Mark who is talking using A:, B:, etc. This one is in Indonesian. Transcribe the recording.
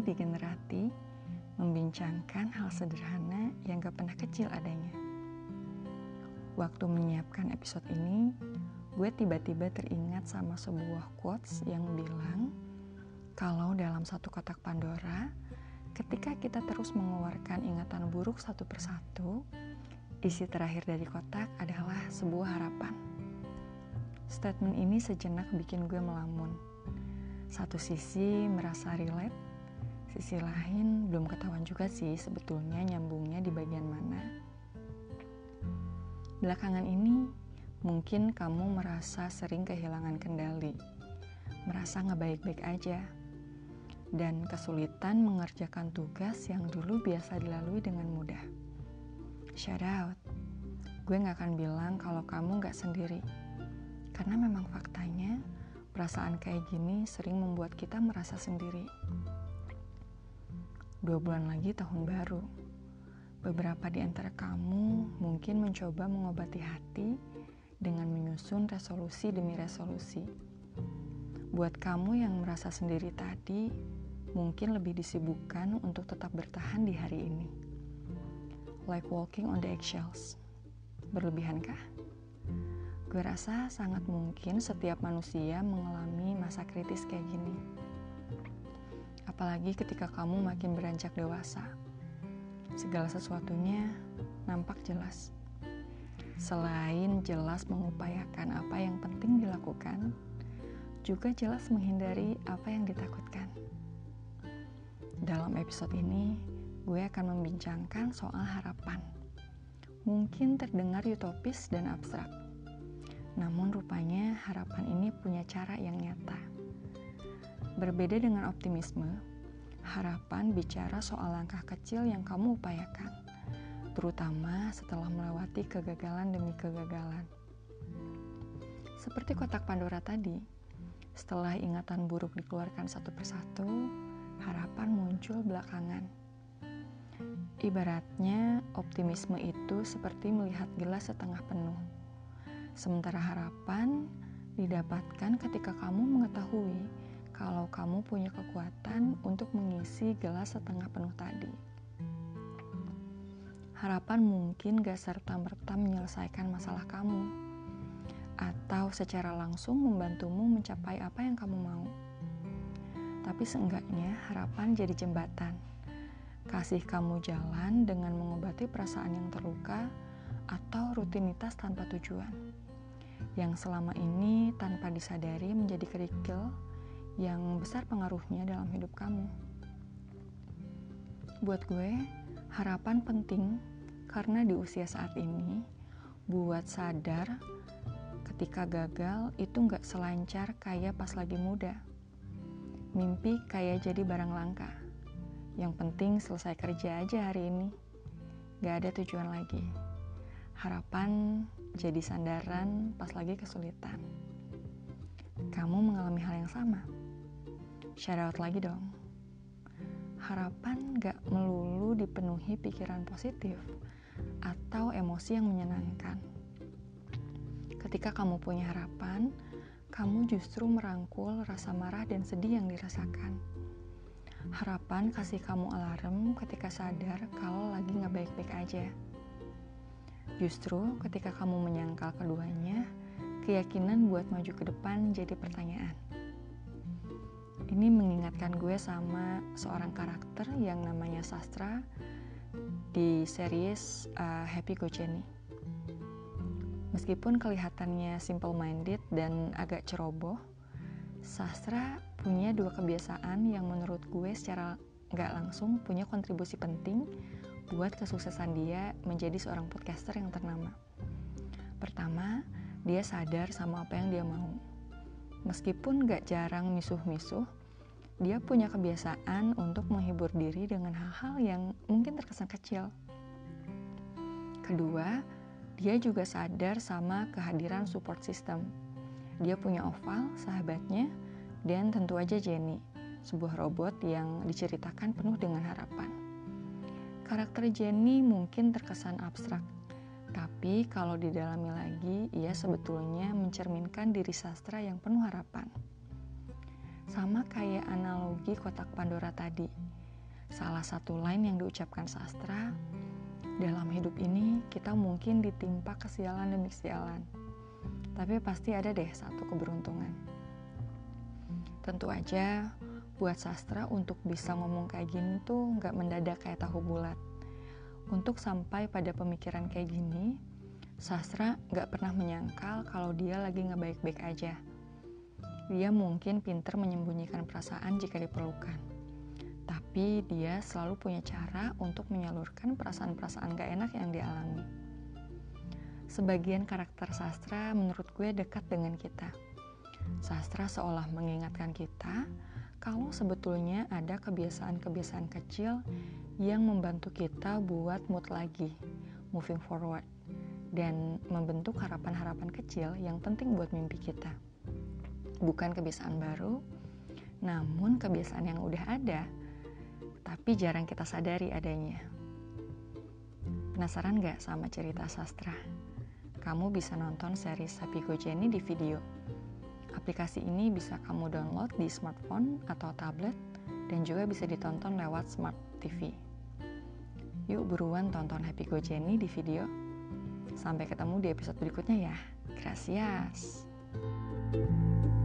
A: lagi di Generati membincangkan hal sederhana yang gak pernah kecil adanya. Waktu menyiapkan episode ini, gue tiba-tiba teringat sama sebuah quotes yang bilang kalau dalam satu kotak Pandora, ketika kita terus mengeluarkan ingatan buruk satu persatu, isi terakhir dari kotak adalah sebuah harapan. Statement ini sejenak bikin gue melamun satu sisi merasa relate, sisi lain belum ketahuan juga sih sebetulnya nyambungnya di bagian mana. Belakangan ini, mungkin kamu merasa sering kehilangan kendali, merasa nggak baik-baik aja, dan kesulitan mengerjakan tugas yang dulu biasa dilalui dengan mudah. Shout out, gue nggak akan bilang kalau kamu nggak sendiri, karena memang faktanya Perasaan kayak gini sering membuat kita merasa sendiri. Dua bulan lagi tahun baru. Beberapa di antara kamu mungkin mencoba mengobati hati dengan menyusun resolusi demi resolusi. Buat kamu yang merasa sendiri tadi, mungkin lebih disibukkan untuk tetap bertahan di hari ini. Like walking on the eggshells. Berlebihankah? Gue rasa sangat mungkin setiap manusia mengalami masa kritis kayak gini. Apalagi ketika kamu makin beranjak dewasa. Segala sesuatunya nampak jelas. Selain jelas mengupayakan apa yang penting dilakukan, juga jelas menghindari apa yang ditakutkan. Dalam episode ini, gue akan membincangkan soal harapan. Mungkin terdengar utopis dan abstrak, namun rupanya harapan ini punya cara yang nyata. Berbeda dengan optimisme, harapan bicara soal langkah kecil yang kamu upayakan, terutama setelah melewati kegagalan demi kegagalan. Seperti kotak Pandora tadi, setelah ingatan buruk dikeluarkan satu persatu, harapan muncul belakangan. Ibaratnya, optimisme itu seperti melihat gelas setengah penuh Sementara harapan didapatkan ketika kamu mengetahui kalau kamu punya kekuatan untuk mengisi gelas setengah penuh tadi. Harapan mungkin gak serta-merta menyelesaikan masalah kamu, atau secara langsung membantumu mencapai apa yang kamu mau. Tapi seenggaknya harapan jadi jembatan. Kasih kamu jalan dengan mengobati perasaan yang terluka atau rutinitas tanpa tujuan yang selama ini tanpa disadari menjadi kerikil yang besar pengaruhnya dalam hidup kamu. Buat gue, harapan penting karena di usia saat ini, buat sadar ketika gagal itu nggak selancar kayak pas lagi muda. Mimpi kayak jadi barang langka. Yang penting selesai kerja aja hari ini. Gak ada tujuan lagi. Harapan jadi sandaran pas lagi kesulitan. Kamu mengalami hal yang sama? Shout out lagi dong. Harapan gak melulu dipenuhi pikiran positif atau emosi yang menyenangkan. Ketika kamu punya harapan, kamu justru merangkul rasa marah dan sedih yang dirasakan. Harapan kasih kamu alarm ketika sadar kalau lagi gak baik-baik aja Justru ketika kamu menyangkal keduanya, keyakinan buat maju ke depan jadi pertanyaan. Ini mengingatkan gue sama seorang karakter yang namanya Sastra di series uh, Happy Go Jenny. Meskipun kelihatannya simple minded dan agak ceroboh, Sastra punya dua kebiasaan yang menurut gue secara nggak langsung punya kontribusi penting buat kesuksesan dia menjadi seorang podcaster yang ternama. Pertama, dia sadar sama apa yang dia mau. Meskipun gak jarang misuh-misuh, dia punya kebiasaan untuk menghibur diri dengan hal-hal yang mungkin terkesan kecil. Kedua, dia juga sadar sama kehadiran support system. Dia punya Oval, sahabatnya, dan tentu aja Jenny, sebuah robot yang diceritakan penuh dengan harapan. Karakter Jenny mungkin terkesan abstrak, tapi kalau didalami lagi, ia sebetulnya mencerminkan diri sastra yang penuh harapan. Sama kayak analogi kotak Pandora tadi. Salah satu line yang diucapkan sastra, dalam hidup ini kita mungkin ditimpa kesialan demi kesialan. Tapi pasti ada deh satu keberuntungan. Tentu aja buat sastra untuk bisa ngomong kayak gini tuh nggak mendadak kayak tahu bulat. Untuk sampai pada pemikiran kayak gini, sastra nggak pernah menyangkal kalau dia lagi nggak baik-baik aja dia mungkin pinter menyembunyikan perasaan jika diperlukan. Tapi dia selalu punya cara untuk menyalurkan perasaan-perasaan gak enak yang dialami. Sebagian karakter sastra menurut gue dekat dengan kita. Sastra seolah mengingatkan kita kalau sebetulnya ada kebiasaan-kebiasaan kecil yang membantu kita buat mood lagi, moving forward, dan membentuk harapan-harapan kecil yang penting buat mimpi kita bukan kebiasaan baru, namun kebiasaan yang udah ada, tapi jarang kita sadari adanya. Penasaran gak sama cerita sastra? Kamu bisa nonton series Happy Go Jenny di video. Aplikasi ini bisa kamu download di smartphone atau tablet dan juga bisa ditonton lewat smart TV. Yuk buruan tonton Happy Go Jenny di video. Sampai ketemu di episode berikutnya ya. Gracias. thank you